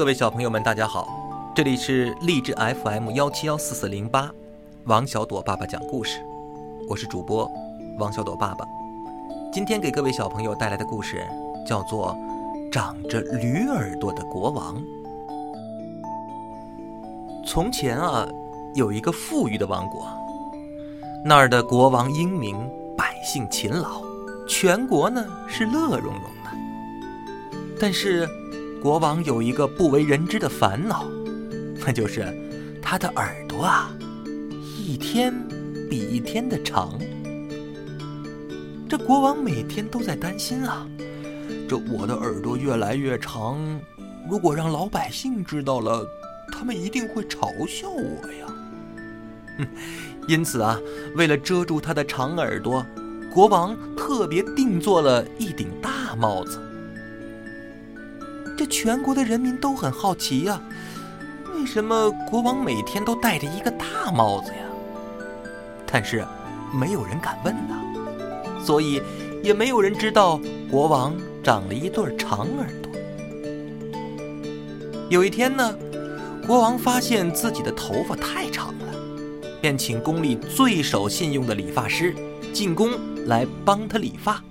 各位小朋友们，大家好，这里是励志 FM 幺七幺四四零八，王小朵爸爸讲故事，我是主播王小朵爸爸。今天给各位小朋友带来的故事叫做《长着驴耳朵的国王》。从前啊，有一个富裕的王国，那儿的国王英明，百姓勤劳，全国呢是乐融融的。但是，国王有一个不为人知的烦恼，那就是他的耳朵啊，一天比一天的长。这国王每天都在担心啊，这我的耳朵越来越长，如果让老百姓知道了，他们一定会嘲笑我呀。哼，因此啊，为了遮住他的长耳朵，国王特别定做了一顶大帽子。这全国的人民都很好奇呀，为什么国王每天都戴着一个大帽子呀？但是没有人敢问呐，所以也没有人知道国王长了一对长耳朵。有一天呢，国王发现自己的头发太长了，便请宫里最守信用的理发师进宫来帮他理发。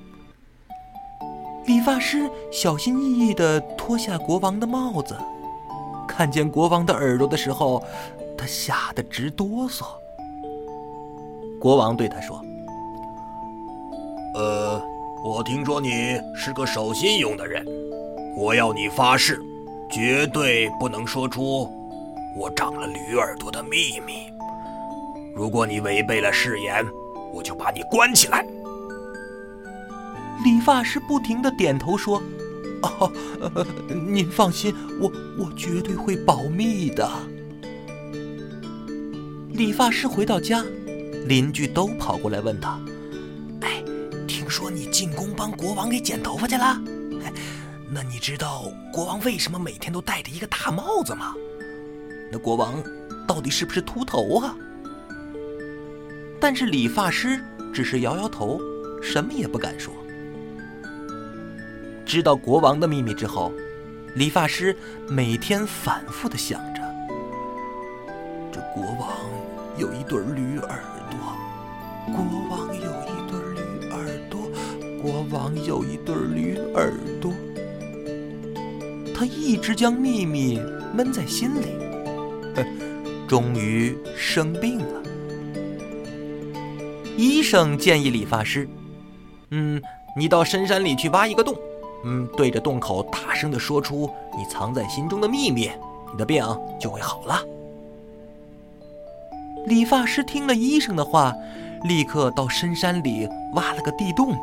理发师小心翼翼地脱下国王的帽子，看见国王的耳朵的时候，他吓得直哆嗦。国王对他说：“呃，我听说你是个守信用的人，我要你发誓，绝对不能说出我长了驴耳朵的秘密。如果你违背了誓言，我就把你关起来。”理发师不停的点头说：“哦，您放心，我我绝对会保密的。”理发师回到家，邻居都跑过来问他：“哎，听说你进宫帮国王给剪头发去了？那你知道国王为什么每天都戴着一个大帽子吗？那国王到底是不是秃头啊？”但是理发师只是摇摇头，什么也不敢说。知道国王的秘密之后，理发师每天反复的想着：这国王有一对驴耳朵，国王有一对驴耳朵，国王有一对驴耳朵。他一直将秘密闷在心里，终于生病了。医生建议理发师：“嗯，你到深山里去挖一个洞。”嗯，对着洞口大声地说出你藏在心中的秘密，你的病就会好了。理发师听了医生的话，立刻到深山里挖了个地洞，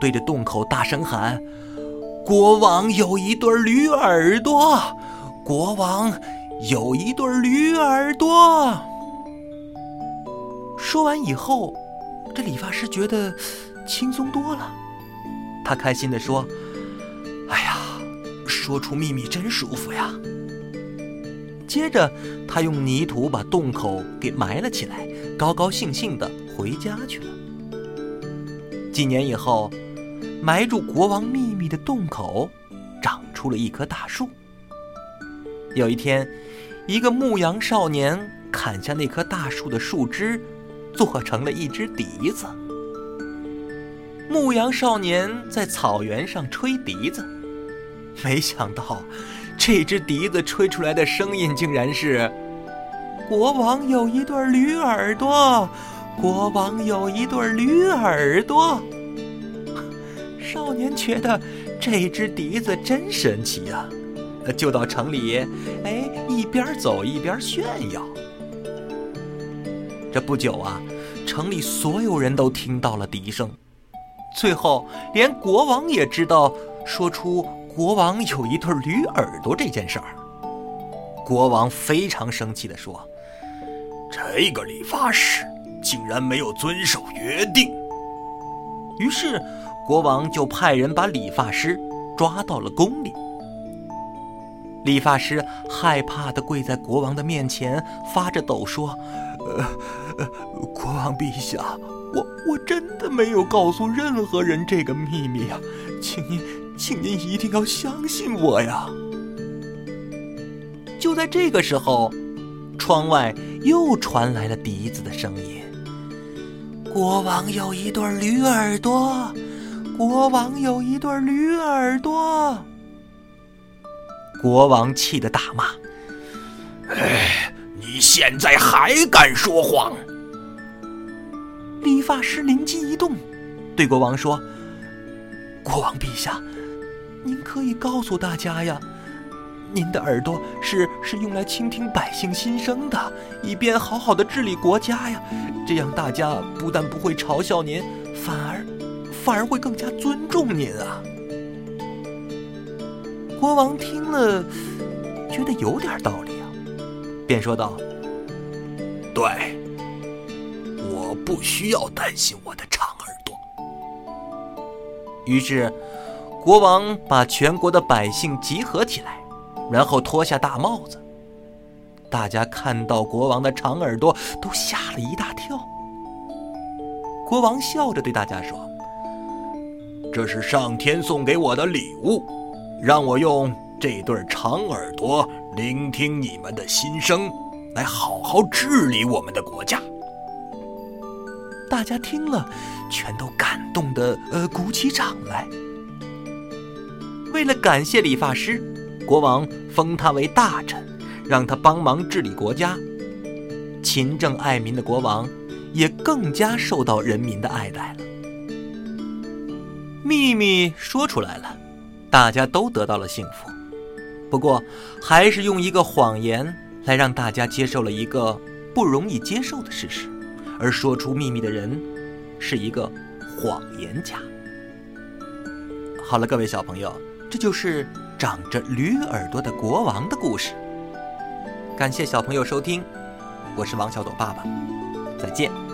对着洞口大声喊：“国王有一对驴耳朵，国王有一对驴耳朵。”说完以后，这理发师觉得轻松多了，他开心地说。说出秘密真舒服呀！接着，他用泥土把洞口给埋了起来，高高兴兴的回家去了。几年以后，埋住国王秘密的洞口长出了一棵大树。有一天，一个牧羊少年砍下那棵大树的树枝，做成了一只笛子。牧羊少年在草原上吹笛子。没想到，这只笛子吹出来的声音竟然是：“国王有一对驴耳朵，国王有一对驴耳朵。”少年觉得这只笛子真神奇呀，就到城里，哎，一边走一边炫耀。这不久啊，城里所有人都听到了笛声，最后连国王也知道说出。国王有一对驴耳朵这件事儿，国王非常生气地说：“这个理发师竟然没有遵守约定。”于是，国王就派人把理发师抓到了宫里。理发师害怕地跪在国王的面前，发着抖说：“呃，国王陛下，我我真的没有告诉任何人这个秘密呀，请您。”请您一定要相信我呀！就在这个时候，窗外又传来了笛子的声音。国王有一对驴耳朵，国王有一对驴耳朵。国王气得大骂：“哎，你现在还敢说谎！”理发师灵机一动，对国王说：“国王陛下，您可以告诉大家呀。”您的耳朵是是用来倾听百姓心声的，以便好好的治理国家呀。这样大家不但不会嘲笑您，反而反而会更加尊重您啊。国王听了，觉得有点道理啊，便说道：“对，我不需要担心我的长耳朵。”于是，国王把全国的百姓集合起来。然后脱下大帽子，大家看到国王的长耳朵，都吓了一大跳。国王笑着对大家说：“这是上天送给我的礼物，让我用这对长耳朵聆听你们的心声，来好好治理我们的国家。”大家听了，全都感动的呃鼓起掌来。为了感谢理发师。国王封他为大臣，让他帮忙治理国家。勤政爱民的国王，也更加受到人民的爱戴了。秘密说出来了，大家都得到了幸福。不过，还是用一个谎言来让大家接受了一个不容易接受的事实，而说出秘密的人，是一个谎言家。好了，各位小朋友，这就是。长着驴耳朵的国王的故事。感谢小朋友收听，我是王小朵爸爸，再见。